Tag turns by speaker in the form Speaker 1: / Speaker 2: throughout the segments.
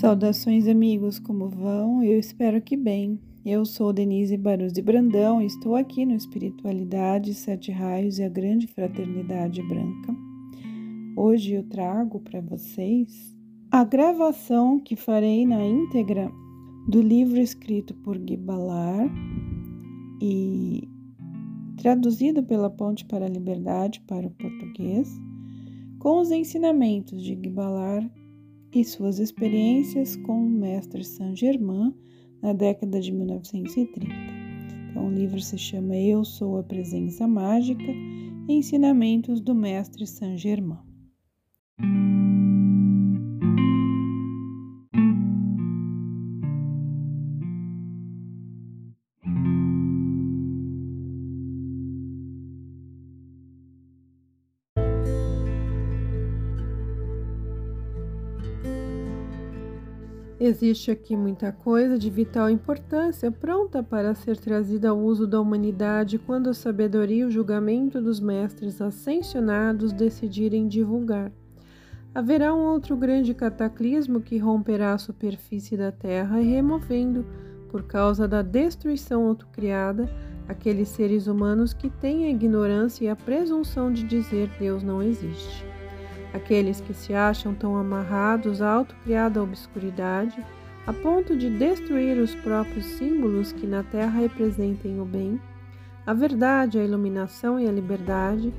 Speaker 1: Saudações, amigos, como vão? Eu espero que bem. Eu sou Denise Barus de Brandão e estou aqui no Espiritualidade, Sete Raios e a Grande Fraternidade Branca. Hoje eu trago para vocês a gravação que farei na íntegra do livro escrito por Guy Ballard e traduzido pela Ponte para a Liberdade para o português, com os ensinamentos de Guy Ballard e suas experiências com o mestre Saint-Germain na década de 1930. Então, o livro se chama Eu Sou a Presença Mágica Ensinamentos do Mestre Saint-Germain. Existe aqui muita coisa de vital importância pronta para ser trazida ao uso da humanidade quando a sabedoria e o julgamento dos mestres ascensionados decidirem divulgar. Haverá um outro grande cataclismo que romperá a superfície da Terra, removendo, por causa da destruição autocriada, aqueles seres humanos que têm a ignorância e a presunção de dizer Deus não existe. Aqueles que se acham tão amarrados à autocriada obscuridade, a ponto de destruir os próprios símbolos que na Terra representem o bem, a verdade, a iluminação e a liberdade,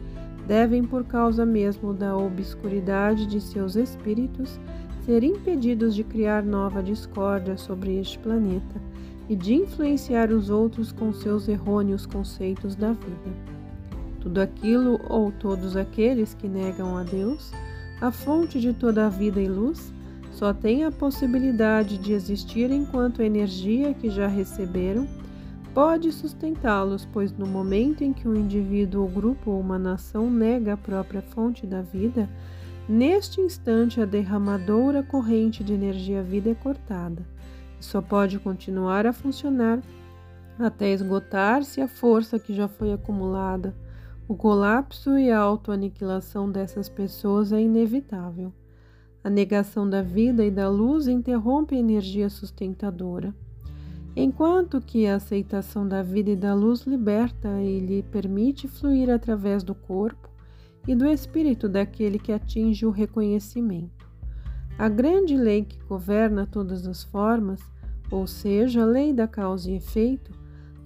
Speaker 1: devem, por causa mesmo da obscuridade de seus espíritos, ser impedidos de criar nova discórdia sobre este planeta e de influenciar os outros com seus errôneos conceitos da vida. Tudo aquilo ou todos aqueles que negam a Deus a fonte de toda a vida e luz, só tem a possibilidade de existir enquanto a energia que já receberam pode sustentá-los, pois no momento em que um indivíduo ou grupo ou uma nação nega a própria fonte da vida, neste instante a derramadora corrente de energia-vida é cortada. E só pode continuar a funcionar até esgotar-se a força que já foi acumulada o colapso e a autoaniquilação dessas pessoas é inevitável. A negação da vida e da luz interrompe a energia sustentadora, enquanto que a aceitação da vida e da luz liberta e lhe permite fluir através do corpo e do espírito daquele que atinge o reconhecimento. A grande lei que governa todas as formas, ou seja, a lei da causa e efeito,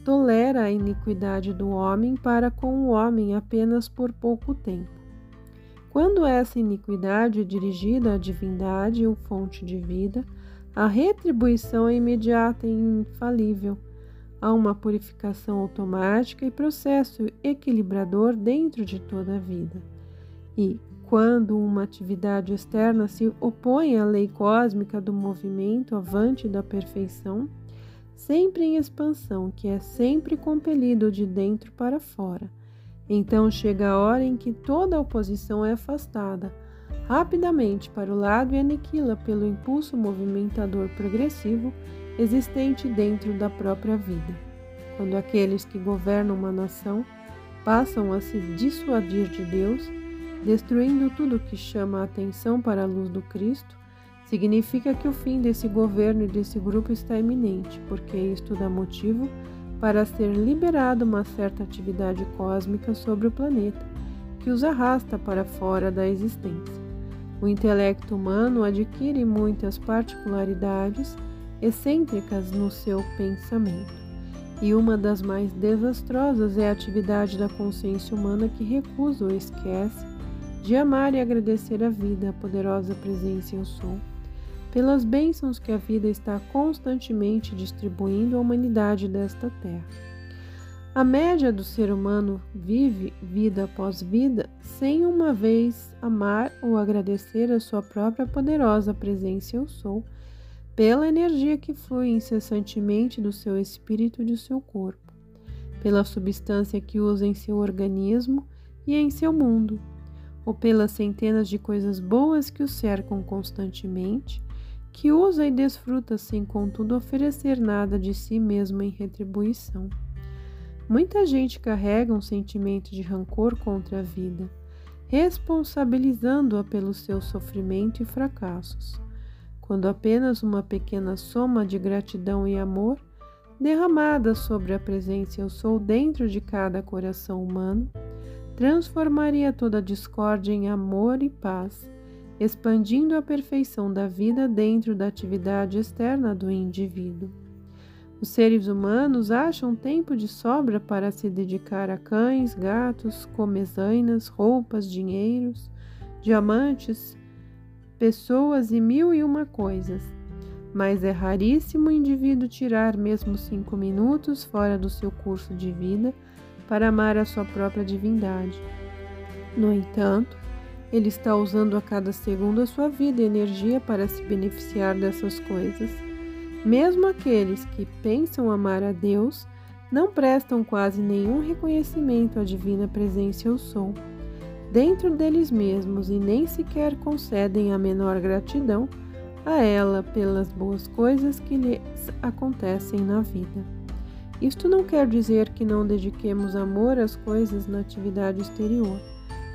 Speaker 1: tolera a iniquidade do homem para com o homem apenas por pouco tempo. Quando essa iniquidade é dirigida à divindade ou fonte de vida, a retribuição é imediata e infalível. Há uma purificação automática e processo equilibrador dentro de toda a vida. E, quando uma atividade externa se opõe à lei cósmica do movimento avante da perfeição, sempre em expansão, que é sempre compelido de dentro para fora. Então chega a hora em que toda oposição é afastada rapidamente para o lado e aniquila pelo impulso movimentador progressivo existente dentro da própria vida. Quando aqueles que governam uma nação passam a se dissuadir de Deus, destruindo tudo que chama a atenção para a luz do Cristo, Significa que o fim desse governo e desse grupo está iminente, porque isto dá motivo para ser liberada uma certa atividade cósmica sobre o planeta, que os arrasta para fora da existência. O intelecto humano adquire muitas particularidades excêntricas no seu pensamento, e uma das mais desastrosas é a atividade da consciência humana que recusa ou esquece de amar e agradecer a vida, a poderosa presença eu sou pelas bênçãos que a vida está constantemente distribuindo à humanidade desta terra. A média do ser humano vive vida após vida sem uma vez amar ou agradecer a sua própria poderosa presença eu sou, pela energia que flui incessantemente do seu espírito e do seu corpo, pela substância que usa em seu organismo e em seu mundo, ou pelas centenas de coisas boas que o cercam constantemente que usa e desfruta sem, contudo, oferecer nada de si mesmo em retribuição. Muita gente carrega um sentimento de rancor contra a vida, responsabilizando-a pelo seu sofrimento e fracassos. quando apenas uma pequena soma de gratidão e amor, derramada sobre a presença eu sou dentro de cada coração humano, transformaria toda discórdia em amor e paz, expandindo a perfeição da vida dentro da atividade externa do indivíduo. Os seres humanos acham tempo de sobra para se dedicar a cães, gatos, comezainas, roupas, dinheiros, diamantes, pessoas e mil e uma coisas. Mas é raríssimo o indivíduo tirar mesmo cinco minutos fora do seu curso de vida para amar a sua própria divindade. No entanto, ele está usando a cada segundo a sua vida e energia para se beneficiar dessas coisas. Mesmo aqueles que pensam amar a Deus não prestam quase nenhum reconhecimento à divina presença eu sou dentro deles mesmos e nem sequer concedem a menor gratidão a ela pelas boas coisas que lhes acontecem na vida. Isto não quer dizer que não dediquemos amor às coisas na atividade exterior,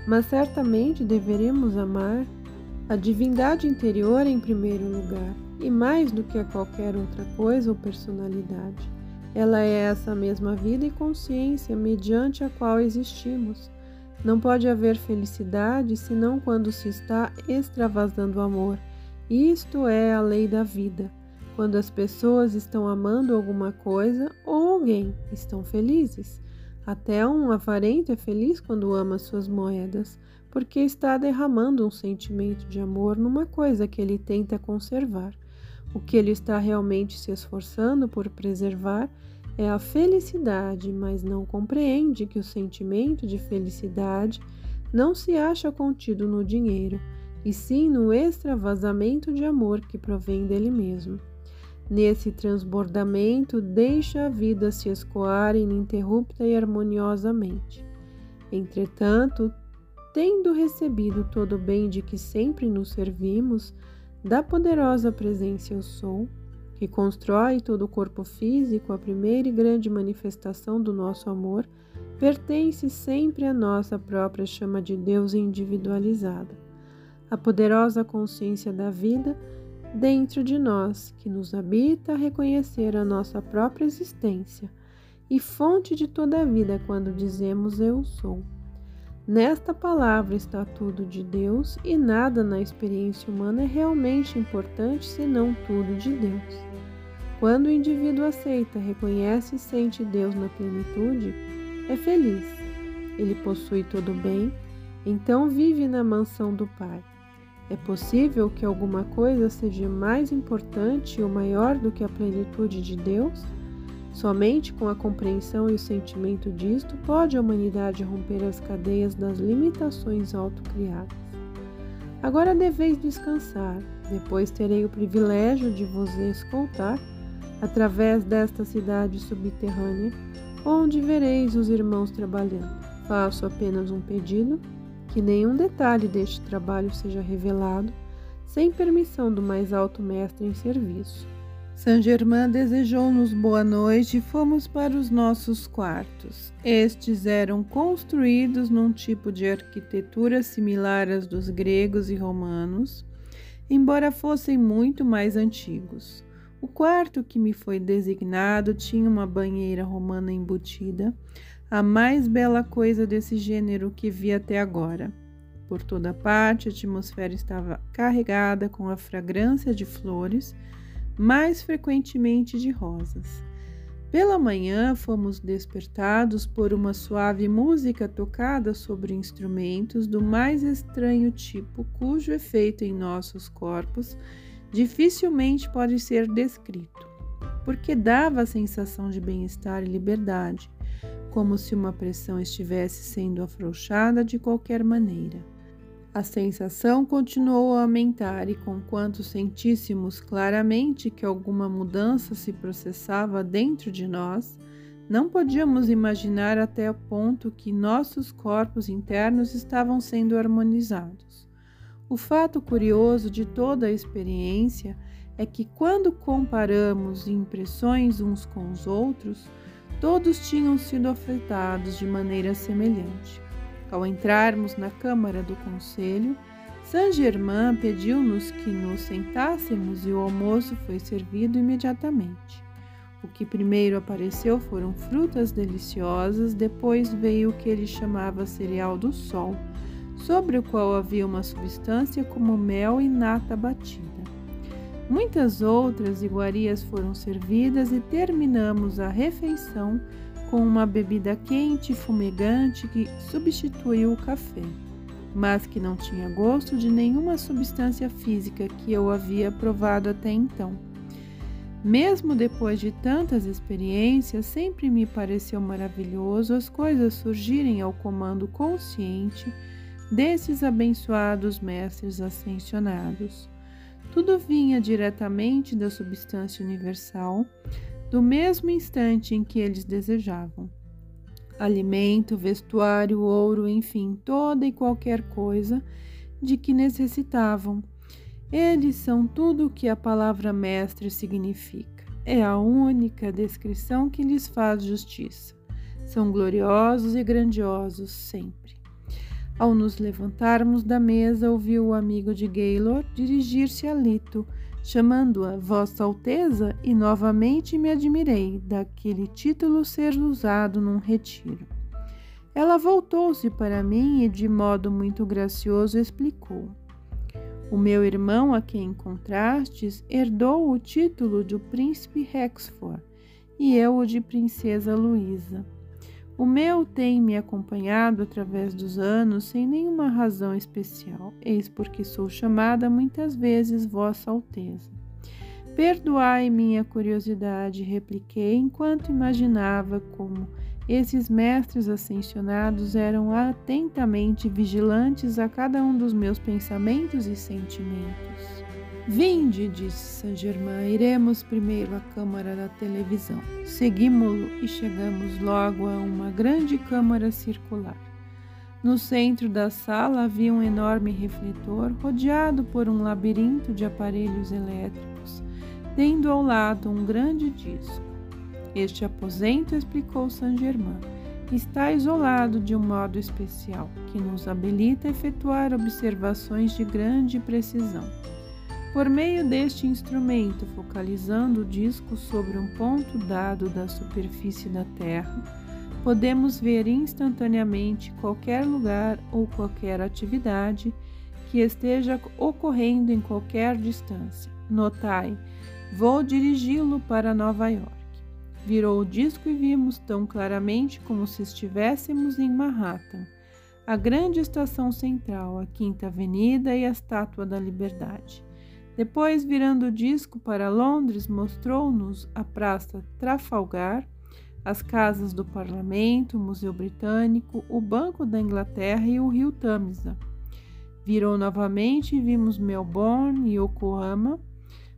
Speaker 1: mas certamente deveremos amar a divindade interior em primeiro lugar e mais do que a qualquer outra coisa ou personalidade. Ela é essa mesma vida e consciência mediante a qual existimos. Não pode haver felicidade senão quando se está extravasando amor. Isto é a lei da vida. Quando as pessoas estão amando alguma coisa ou alguém, estão felizes. Até um avarento é feliz quando ama suas moedas, porque está derramando um sentimento de amor numa coisa que ele tenta conservar. O que ele está realmente se esforçando por preservar é a felicidade, mas não compreende que o sentimento de felicidade não se acha contido no dinheiro, e sim no extravasamento de amor que provém dele mesmo. Nesse transbordamento, deixa a vida se escoar ininterrupta e harmoniosamente. Entretanto, tendo recebido todo o bem de que sempre nos servimos, da poderosa presença eu sou, que constrói todo o corpo físico, a primeira e grande manifestação do nosso amor, pertence sempre à nossa própria chama de Deus individualizada. A poderosa consciência da vida dentro de nós, que nos habita a reconhecer a nossa própria existência e fonte de toda a vida quando dizemos eu sou. Nesta palavra está tudo de Deus e nada na experiência humana é realmente importante senão tudo de Deus. Quando o indivíduo aceita, reconhece e sente Deus na plenitude, é feliz. Ele possui todo o bem, então vive na mansão do Pai. É possível que alguma coisa seja mais importante ou maior do que a plenitude de Deus? Somente com a compreensão e o sentimento disto pode a humanidade romper as cadeias das limitações autocriadas. Agora deveis descansar, depois terei o privilégio de vos escoltar através desta cidade subterrânea, onde vereis os irmãos trabalhando. Faço apenas um pedido: que nenhum detalhe deste trabalho seja revelado sem permissão do mais alto mestre em serviço. Saint Germain desejou-nos boa noite e fomos para os nossos quartos. Estes eram construídos num tipo de arquitetura similar às dos gregos e romanos, embora fossem muito mais antigos. O quarto que me foi designado tinha uma banheira romana embutida, a mais bela coisa desse gênero que vi até agora. Por toda parte, a atmosfera estava carregada com a fragrância de flores mais frequentemente de rosas. Pela manhã fomos despertados por uma suave música tocada sobre instrumentos do mais estranho tipo, cujo efeito em nossos corpos dificilmente pode ser descrito, porque dava a sensação de bem-estar e liberdade, como se uma pressão estivesse sendo afrouxada de qualquer maneira. A sensação continuou a aumentar e, conquanto sentíssemos claramente que alguma mudança se processava dentro de nós, não podíamos imaginar até o ponto que nossos corpos internos estavam sendo harmonizados. O fato curioso de toda a experiência é que, quando comparamos impressões uns com os outros, todos tinham sido afetados de maneira semelhante. Ao entrarmos na Câmara do Conselho, Saint-Germain pediu-nos que nos sentássemos e o almoço foi servido imediatamente. O que primeiro apareceu foram frutas deliciosas, depois veio o que ele chamava cereal do sol, sobre o qual havia uma substância como mel e nata batida. Muitas outras iguarias foram servidas e terminamos a refeição com uma bebida quente e fumegante que substituiu o café mas que não tinha gosto de nenhuma substância física que eu havia provado até então. Mesmo depois de tantas experiências, sempre me pareceu maravilhoso as coisas surgirem ao comando consciente desses abençoados mestres ascensionados. Tudo vinha diretamente da substância universal, do mesmo instante em que eles desejavam alimento, vestuário, ouro, enfim, toda e qualquer coisa de que necessitavam. Eles são tudo o que a palavra mestre significa. É a única descrição que lhes faz justiça. São gloriosos e grandiosos sempre. Ao nos levantarmos da mesa, ouviu o amigo de Gaylor dirigir-se a Lito chamando-a Vossa Alteza, e novamente me admirei daquele título ser usado num retiro. Ela voltou-se para mim e, de modo muito gracioso, explicou: O meu irmão, a quem encontrastes, herdou o título de príncipe Rexford e eu o de princesa Luísa. O meu tem me acompanhado através dos anos sem nenhuma razão especial, eis porque sou chamada muitas vezes Vossa Alteza. Perdoai minha curiosidade, repliquei enquanto imaginava como esses mestres ascensionados eram atentamente vigilantes a cada um dos meus pensamentos e sentimentos. Vinde, disse Saint-Germain, iremos primeiro à câmara da televisão. Seguimos-lo e chegamos logo a uma grande câmara circular. No centro da sala havia um enorme refletor rodeado por um labirinto de aparelhos elétricos, tendo ao lado um grande disco. Este aposento, explicou Saint-Germain, está isolado de um modo especial, que nos habilita a efetuar observações de grande precisão. Por meio deste instrumento, focalizando o disco sobre um ponto dado da superfície da Terra, podemos ver instantaneamente qualquer lugar ou qualquer atividade que esteja ocorrendo em qualquer distância. Notai, vou dirigi-lo para Nova York. Virou o disco e vimos tão claramente como se estivéssemos em Manhattan, a grande estação central, a Quinta Avenida e a Estátua da Liberdade. Depois, virando o disco para Londres, mostrou-nos a Praça Trafalgar, as casas do Parlamento, o Museu Britânico, o Banco da Inglaterra e o Rio Tamisa. Virou novamente e vimos Melbourne e Yokohama.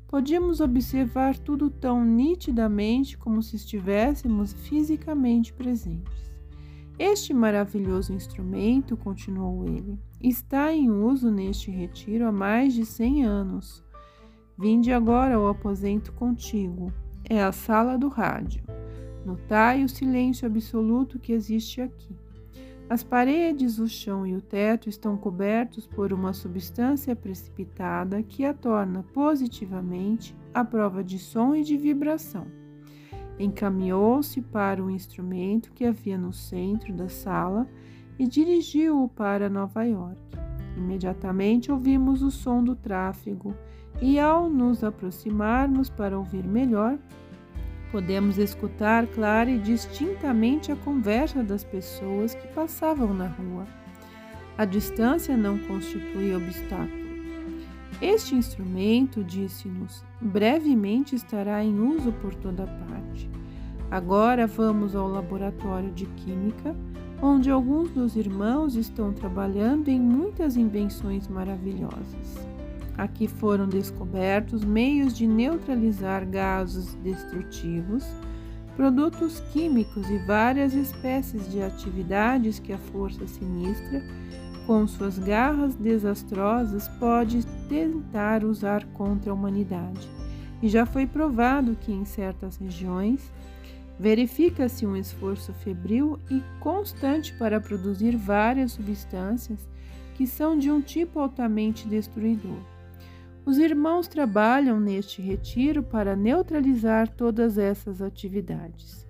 Speaker 1: Podíamos observar tudo tão nitidamente como se estivéssemos fisicamente presentes. Este maravilhoso instrumento, continuou ele, está em uso neste retiro há mais de cem anos. Vinde agora ao aposento contíguo. É a sala do rádio. Notai o silêncio absoluto que existe aqui. As paredes, o chão e o teto estão cobertos por uma substância precipitada que a torna positivamente à prova de som e de vibração. Encaminhou-se para o instrumento que havia no centro da sala e dirigiu-o para Nova York. Imediatamente ouvimos o som do tráfego e ao nos aproximarmos para ouvir melhor, podemos escutar clara e distintamente a conversa das pessoas que passavam na rua. A distância não constitui obstáculo. Este instrumento, disse-nos, brevemente estará em uso por toda parte. Agora vamos ao laboratório de química, onde alguns dos irmãos estão trabalhando em muitas invenções maravilhosas. Aqui foram descobertos meios de neutralizar gases destrutivos, produtos químicos e várias espécies de atividades que a força sinistra, com suas garras desastrosas, pode tentar usar contra a humanidade. E já foi provado que em certas regiões verifica-se um esforço febril e constante para produzir várias substâncias que são de um tipo altamente destruidor. Os irmãos trabalham neste retiro para neutralizar todas essas atividades.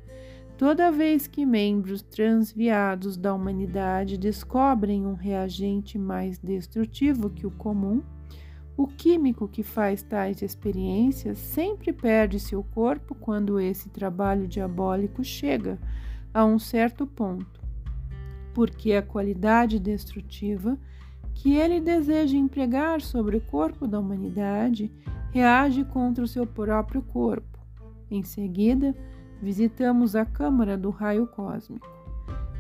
Speaker 1: Toda vez que membros transviados da humanidade descobrem um reagente mais destrutivo que o comum, o químico que faz tais experiências sempre perde seu corpo quando esse trabalho diabólico chega a um certo ponto, porque a qualidade destrutiva que ele deseja empregar sobre o corpo da humanidade reage contra o seu próprio corpo. Em seguida, visitamos a câmara do raio cósmico.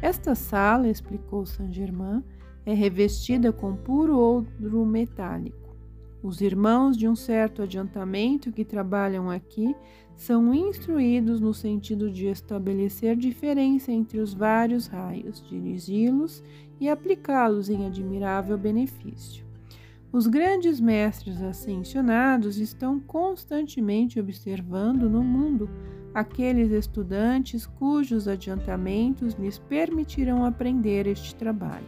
Speaker 1: Esta sala, explicou Saint-Germain, é revestida com puro ouro metálico. Os irmãos de um certo adiantamento que trabalham aqui são instruídos no sentido de estabelecer diferença entre os vários raios, dirigi-los e aplicá-los em admirável benefício. Os grandes mestres ascensionados estão constantemente observando no mundo aqueles estudantes cujos adiantamentos lhes permitirão aprender este trabalho.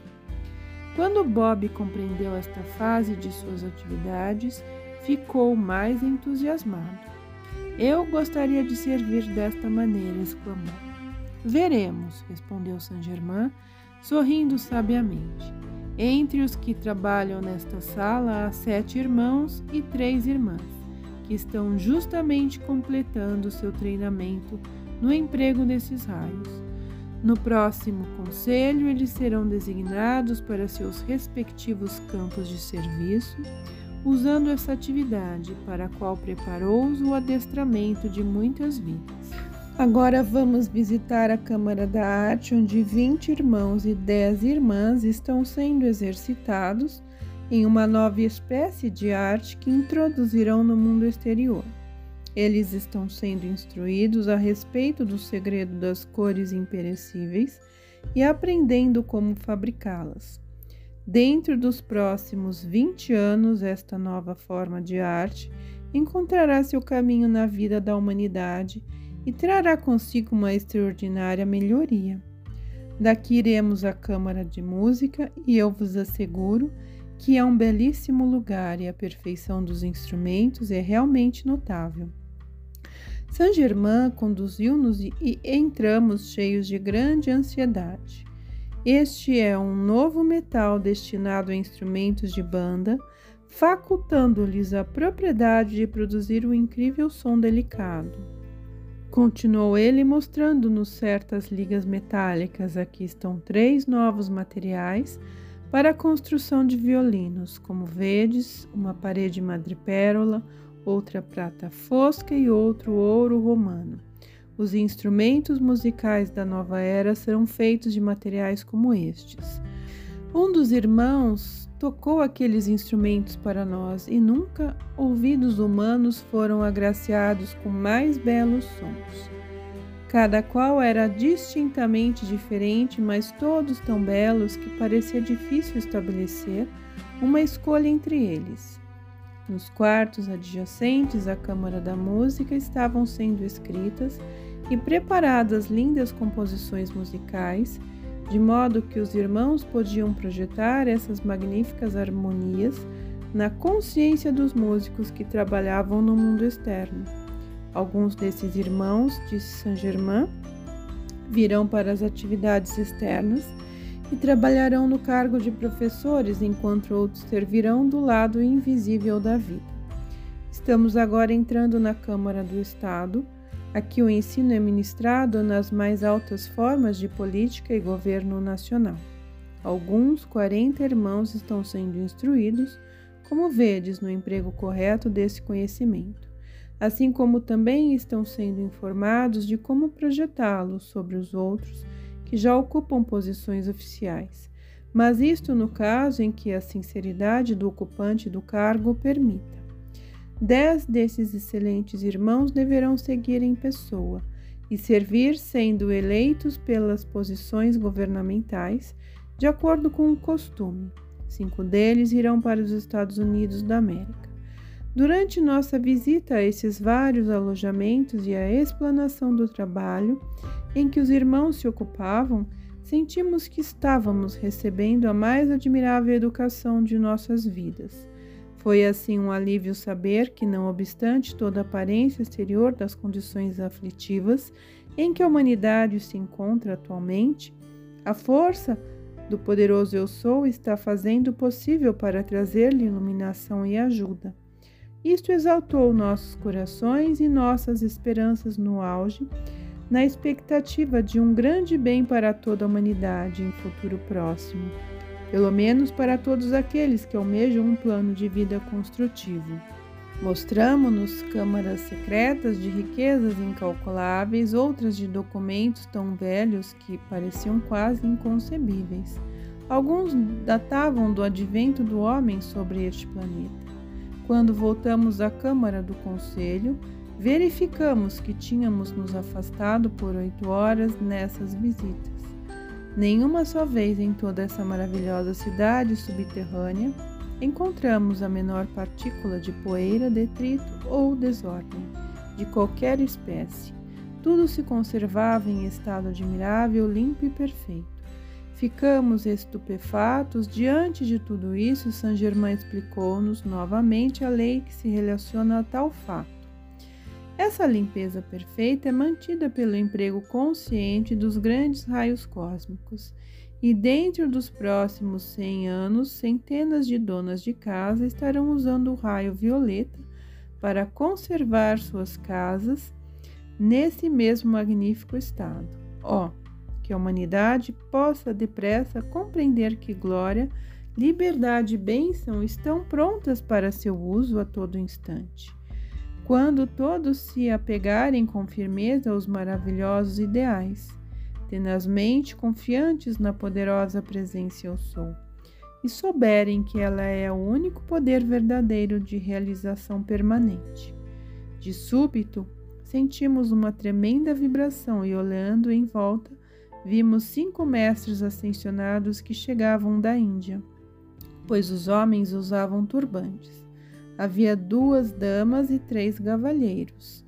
Speaker 1: Quando Bob compreendeu esta fase de suas atividades, ficou mais entusiasmado. Eu gostaria de servir desta maneira, exclamou. Veremos, respondeu Saint-Germain, sorrindo sabiamente. Entre os que trabalham nesta sala há sete irmãos e três irmãs, que estão justamente completando seu treinamento no emprego desses raios. No próximo conselho, eles serão designados para seus respectivos campos de serviço, usando essa atividade para a qual preparou-os o adestramento de muitas vidas. Agora vamos visitar a Câmara da Arte, onde 20 irmãos e 10 irmãs estão sendo exercitados em uma nova espécie de arte que introduzirão no mundo exterior. Eles estão sendo instruídos a respeito do segredo das cores imperecíveis e aprendendo como fabricá-las. Dentro dos próximos 20 anos, esta nova forma de arte encontrará seu caminho na vida da humanidade e trará consigo uma extraordinária melhoria. Daqui iremos à Câmara de Música e eu vos asseguro que é um belíssimo lugar e a perfeição dos instrumentos é realmente notável. Saint-Germain conduziu-nos e entramos cheios de grande ansiedade. Este é um novo metal destinado a instrumentos de banda, facultando-lhes a propriedade de produzir um incrível som delicado. Continuou ele mostrando-nos certas ligas metálicas. Aqui estão três novos materiais para a construção de violinos, como vedes, uma parede madrepérola, outra prata fosca e outro ouro romano. Os instrumentos musicais da nova era serão feitos de materiais como estes. Um dos irmãos tocou aqueles instrumentos para nós e nunca ouvidos humanos foram agraciados com mais belos sons. Cada qual era distintamente diferente, mas todos tão belos que parecia difícil estabelecer uma escolha entre eles. Nos quartos adjacentes à Câmara da Música estavam sendo escritas e preparadas lindas composições musicais, de modo que os irmãos podiam projetar essas magníficas harmonias na consciência dos músicos que trabalhavam no mundo externo. Alguns desses irmãos, disse Saint-Germain, virão para as atividades externas e trabalharão no cargo de professores, enquanto outros servirão do lado invisível da vida. Estamos agora entrando na Câmara do Estado. Aqui o ensino é ministrado nas mais altas formas de política e governo nacional. Alguns 40 irmãos estão sendo instruídos, como vedes, no emprego correto desse conhecimento, assim como também estão sendo informados de como projetá-lo sobre os outros que já ocupam posições oficiais, mas isto no caso em que a sinceridade do ocupante do cargo permita. Dez desses excelentes irmãos deverão seguir em pessoa e servir sendo eleitos pelas posições governamentais, de acordo com o costume. Cinco deles irão para os Estados Unidos da América. Durante nossa visita a esses vários alojamentos e a explanação do trabalho em que os irmãos se ocupavam, sentimos que estávamos recebendo a mais admirável educação de nossas vidas. Foi assim um alívio saber que, não obstante toda a aparência exterior das condições aflitivas em que a humanidade se encontra atualmente, a força do poderoso Eu Sou está fazendo o possível para trazer-lhe iluminação e ajuda. Isto exaltou nossos corações e nossas esperanças no auge, na expectativa de um grande bem para toda a humanidade em futuro próximo, pelo menos para todos aqueles que almejam um plano de vida construtivo. Mostramos-nos câmaras secretas de riquezas incalculáveis, outras de documentos tão velhos que pareciam quase inconcebíveis. Alguns datavam do advento do homem sobre este planeta. Quando voltamos à Câmara do Conselho, verificamos que tínhamos nos afastado por oito horas nessas visitas. Nenhuma só vez em toda essa maravilhosa cidade subterrânea encontramos a menor partícula de poeira, detrito ou desordem, de qualquer espécie. Tudo se conservava em estado admirável, limpo e perfeito. Ficamos estupefatos diante de tudo isso. Saint Germain explicou-nos novamente a lei que se relaciona a tal fato. Essa limpeza perfeita é mantida pelo emprego consciente dos grandes raios cósmicos, e dentro dos próximos 100 anos, centenas de donas de casa estarão usando o raio violeta para conservar suas casas nesse mesmo magnífico estado. Ó, oh, que a humanidade possa depressa compreender que glória, liberdade e bênção estão prontas para seu uso a todo instante. Quando todos se apegarem com firmeza aos maravilhosos ideais, tenazmente confiantes na poderosa presença eu sou, e souberem que ela é o único poder verdadeiro de realização permanente. De súbito, sentimos uma tremenda vibração e olhando em volta, vimos cinco mestres ascensionados que chegavam da Índia, pois os homens usavam turbantes. Havia duas damas e três cavalheiros.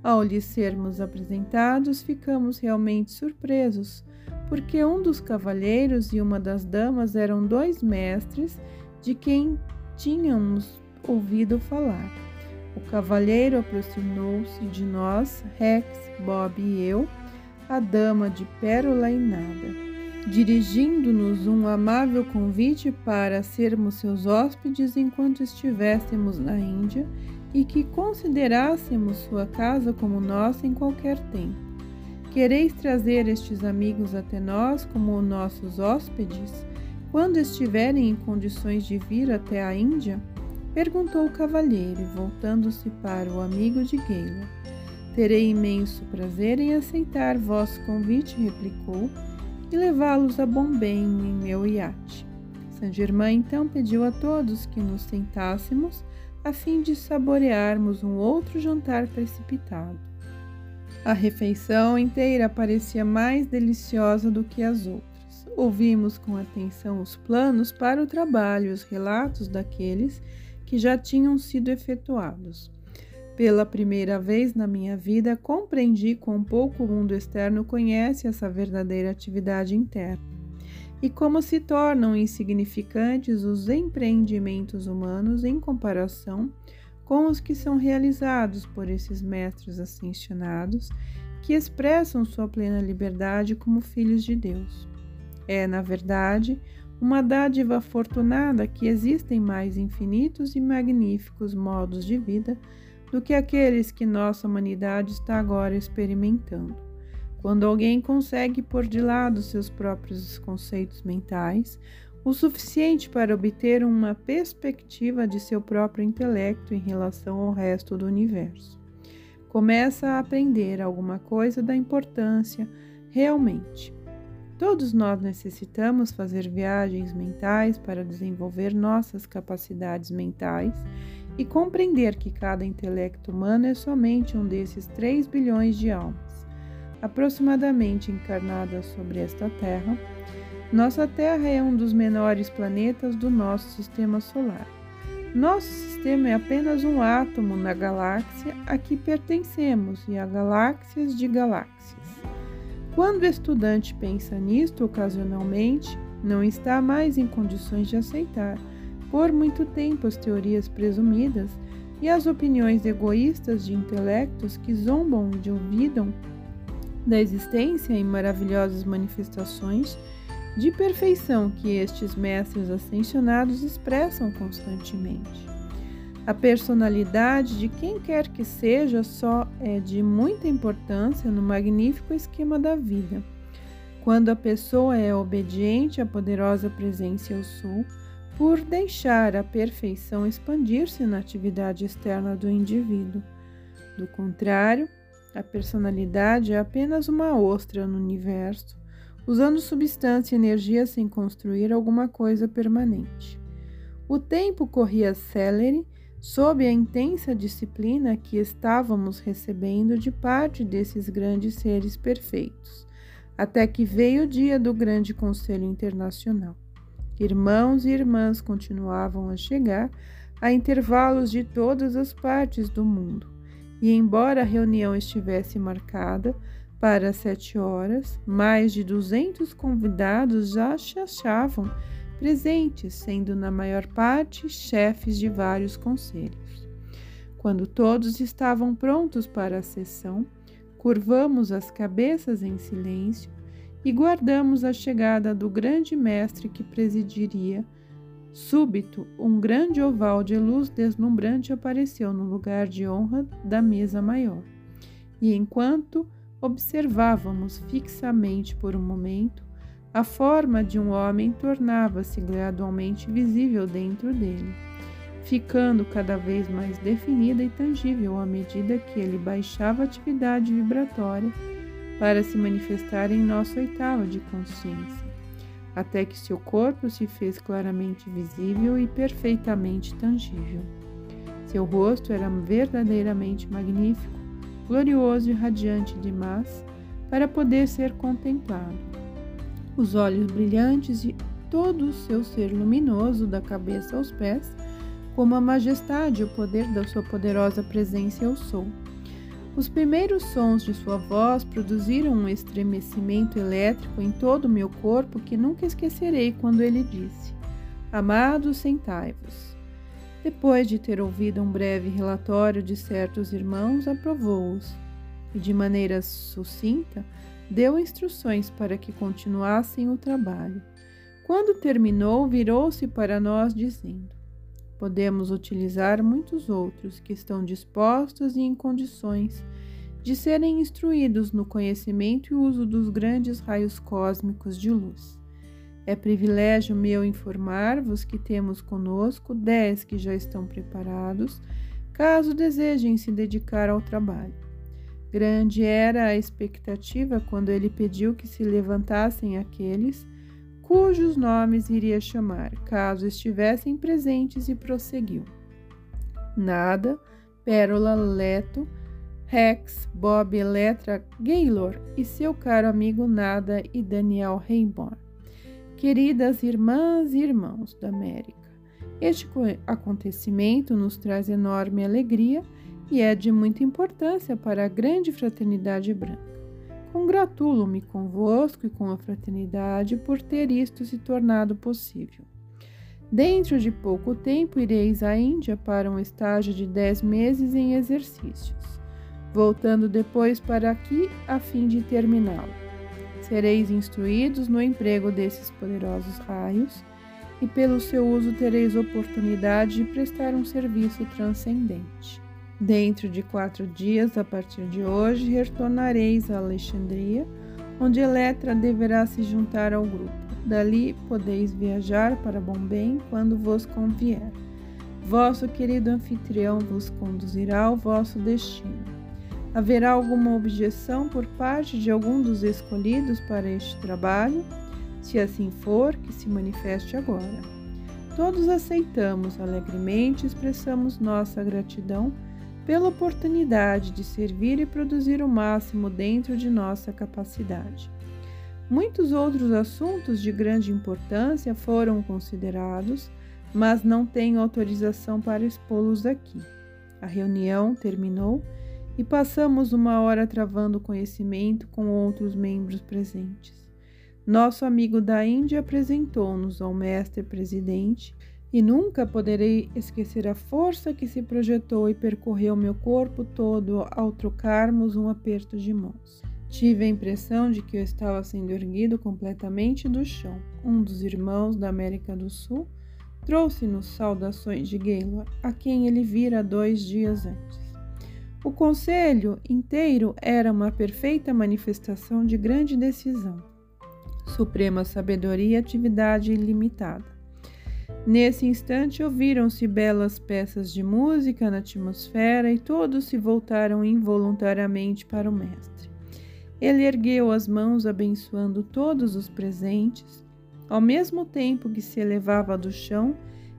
Speaker 1: Ao lhes sermos apresentados, ficamos realmente surpresos, porque um dos cavalheiros e uma das damas eram dois mestres de quem tínhamos ouvido falar. O cavalheiro aproximou-se de nós, Rex, Bob e eu, a dama de pérola e nada, dirigindo-nos um amável convite para sermos seus hóspedes enquanto estivéssemos na Índia e que considerássemos sua casa como nossa em qualquer tempo. Quereis trazer estes amigos até nós como nossos hóspedes quando estiverem em condições de vir até a Índia? Perguntou o cavalheiro, voltando-se para o amigo de Gaylor. Terei imenso prazer em aceitar vosso convite, replicou, e levá-los a Bombém em meu iate. Saint Germain então pediu a todos que nos sentássemos a fim de saborearmos um outro jantar precipitado. A refeição inteira parecia mais deliciosa do que as outras. Ouvimos com atenção os planos para o trabalho e os relatos daqueles que já tinham sido efetuados. Pela primeira vez na minha vida, compreendi quão pouco o mundo externo conhece essa verdadeira atividade interna e como se tornam insignificantes os empreendimentos humanos em comparação com os que são realizados por esses mestres ascensionados que expressam sua plena liberdade como filhos de Deus. É, na verdade, uma dádiva afortunada que existem mais infinitos e magníficos modos de vida do que aqueles que nossa humanidade está agora experimentando. Quando alguém consegue pôr de lado seus próprios conceitos mentais, o suficiente para obter uma perspectiva de seu próprio intelecto em relação ao resto do universo. Começa a aprender alguma coisa da importância realmente. Todos nós necessitamos fazer viagens mentais para desenvolver nossas capacidades mentais e compreender que cada intelecto humano é somente um desses 3 bilhões de almas, aproximadamente encarnadas sobre esta Terra. Nossa Terra é um dos menores planetas do nosso sistema solar. Nosso sistema é apenas um átomo na galáxia a que pertencemos e a galáxias de galáxias. Quando o estudante pensa nisto ocasionalmente, não está mais em condições de aceitar por muito tempo as teorias presumidas e as opiniões egoístas de intelectos que zombam e duvidam da existência em maravilhosas manifestações de perfeição que estes mestres ascensionados expressam constantemente. A personalidade de quem quer que seja só é de muita importância no magnífico esquema da vida. Quando a pessoa é obediente à poderosa presença Eu Sou, por deixar a perfeição expandir-se na atividade externa do indivíduo. Do contrário, a personalidade é apenas uma ostra no universo, usando substância e energia sem construir alguma coisa permanente. O tempo corria célere sob a intensa disciplina que estávamos recebendo de parte desses grandes seres perfeitos, até que veio o dia do Grande Conselho Internacional. Irmãos e irmãs continuavam a chegar a intervalos de todas as partes do mundo, e embora a reunião estivesse marcada para sete horas, mais de duzentos convidados já se achavam presentes, sendo na maior parte chefes de vários conselhos. Quando todos estavam prontos para a sessão, curvamos as cabeças em silêncio e guardamos a chegada do grande mestre que presidiria. Súbito, um grande oval de luz deslumbrante apareceu no lugar de honra da mesa maior. E enquanto observávamos fixamente por um momento, a forma de um homem tornava-se gradualmente visível dentro dele, ficando cada vez mais definida e tangível à medida que ele baixava a atividade vibratória para se manifestar em nossa oitava de consciência, até que seu corpo se fez claramente visível e perfeitamente tangível. Seu rosto era verdadeiramente magnífico, glorioso e radiante demais para poder ser contemplado. Os olhos brilhantes e todo o seu ser luminoso, da cabeça aos pés, como a majestade e o poder da sua poderosa presença eu sou os primeiros sons de sua voz produziram um estremecimento elétrico em todo o meu corpo que nunca esquecerei quando ele disse: Amados, sentai-vos. Depois de ter ouvido um breve relatório de certos irmãos, aprovou-os e, de maneira sucinta, deu instruções para que continuassem o trabalho. Quando terminou, virou-se para nós, dizendo: Podemos utilizar muitos outros que estão dispostos e em condições de serem instruídos no conhecimento e uso dos grandes raios cósmicos de luz. É privilégio meu informar-vos que temos conosco dez que já estão preparados, caso desejem se dedicar ao trabalho. Grande era a expectativa quando ele pediu que se levantassem aqueles cujos nomes iria chamar, caso estivessem presentes, e prosseguiu. Nada, Pérola, Leto, Rex, Bob, Eletra, Gaylor e seu caro amigo Nada e Daniel Rainbow. Queridas irmãs e irmãos da América, este acontecimento nos traz enorme alegria e é de muita importância para a grande fraternidade branca. Congratulo-me convosco e com a fraternidade por ter isto se tornado possível. Dentro de pouco tempo ireis à Índia para um estágio de dez meses em exercícios, voltando depois para aqui a fim de terminá-lo. Sereis instruídos no emprego desses poderosos raios e pelo seu uso tereis oportunidade de prestar um serviço transcendente. Dentro de quatro dias, a partir de hoje, retornareis a Alexandria, onde Eletra deverá se juntar ao grupo. Dali podeis viajar para Bombém quando vos convier. Vosso querido anfitrião vos conduzirá ao vosso destino. Haverá alguma objeção por parte de algum dos escolhidos para este trabalho? Se assim for, que se manifeste agora. Todos aceitamos alegremente e expressamos nossa gratidão pela oportunidade de servir e produzir o máximo dentro de nossa capacidade. Muitos outros assuntos de grande importância foram considerados, mas não tenho autorização para expô-los aqui. A reunião terminou e passamos uma hora travando conhecimento com outros membros presentes. Nosso amigo da Índia apresentou-nos ao mestre presidente e nunca poderei esquecer a força que se projetou e percorreu meu corpo todo ao trocarmos um aperto de mãos. Tive a impressão de que eu estava sendo erguido completamente do chão. Um dos irmãos da América do Sul trouxe-nos saudações de Gaylor, a quem ele vira dois dias antes. O conselho inteiro era uma perfeita manifestação de grande decisão suprema sabedoria e atividade ilimitada. Nesse instante ouviram-se belas peças de música na atmosfera e todos se voltaram involuntariamente para o mestre. Ele ergueu as mãos abençoando todos os presentes, ao mesmo tempo que se elevava do chão,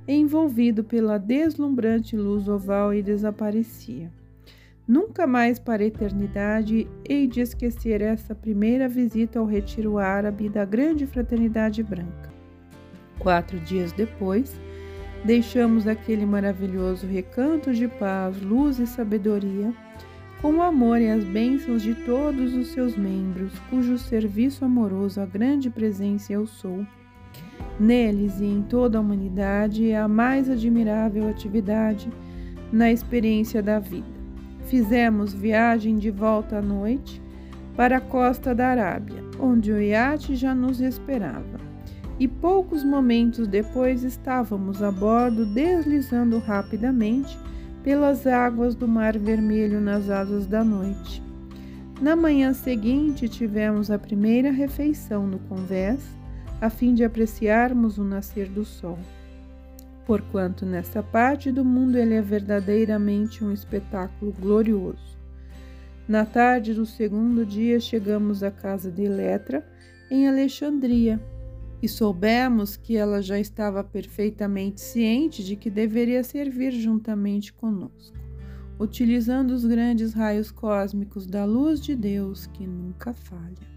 Speaker 1: envolvido pela deslumbrante luz oval e desaparecia. Nunca mais para a eternidade hei de esquecer essa primeira visita ao retiro árabe da grande fraternidade branca. Quatro dias depois, deixamos aquele maravilhoso recanto de paz, luz e sabedoria, com o amor e as bênçãos de todos os seus membros, cujo serviço amoroso a grande presença eu sou. Neles e em toda a humanidade é a mais admirável atividade na experiência da vida. Fizemos viagem de volta à noite para a costa da Arábia, onde o iate já nos esperava. E poucos momentos depois estávamos a bordo, deslizando rapidamente pelas águas do Mar Vermelho nas asas da noite. Na manhã seguinte, tivemos a primeira refeição no convés, a fim de apreciarmos o nascer do sol porquanto nessa parte do mundo ele é verdadeiramente um espetáculo glorioso. Na tarde do segundo dia chegamos à casa de Eletra, em Alexandria, e soubemos que ela já estava perfeitamente ciente de que deveria servir juntamente conosco, utilizando os grandes raios cósmicos da luz de Deus que nunca falha.